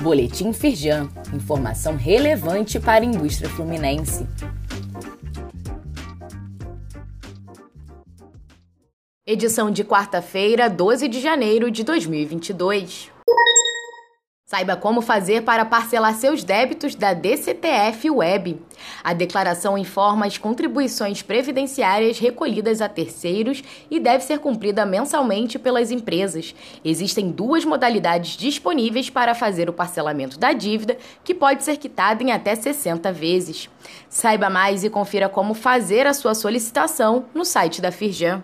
Boletim Firjan, informação relevante para a indústria fluminense. Edição de quarta-feira, 12 de janeiro de 2022. Saiba como fazer para parcelar seus débitos da DCTF Web. A declaração informa as contribuições previdenciárias recolhidas a terceiros e deve ser cumprida mensalmente pelas empresas. Existem duas modalidades disponíveis para fazer o parcelamento da dívida, que pode ser quitada em até 60 vezes. Saiba mais e confira como fazer a sua solicitação no site da Firjan.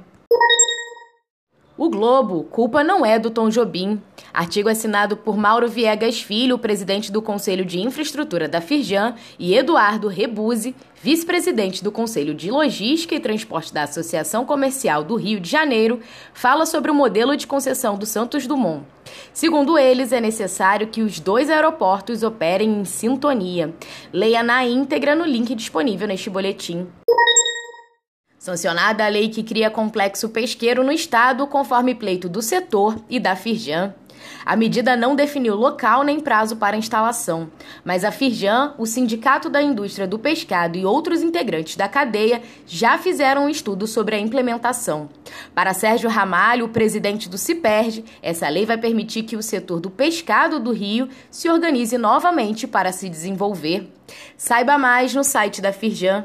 O Globo, culpa não é do Tom Jobim. Artigo assinado por Mauro Viegas Filho, presidente do Conselho de Infraestrutura da Firjan, e Eduardo Rebuse, vice-presidente do Conselho de Logística e Transporte da Associação Comercial do Rio de Janeiro, fala sobre o modelo de concessão do Santos Dumont. Segundo eles, é necessário que os dois aeroportos operem em sintonia. Leia na íntegra no link disponível neste boletim. Sancionada a lei que cria complexo pesqueiro no estado, conforme pleito do setor e da Firjan. A medida não definiu local nem prazo para instalação, mas a Firjan, o Sindicato da Indústria do Pescado e outros integrantes da cadeia já fizeram um estudo sobre a implementação. Para Sérgio Ramalho, presidente do CIPERD, essa lei vai permitir que o setor do pescado do Rio se organize novamente para se desenvolver. Saiba mais no site da Firjan.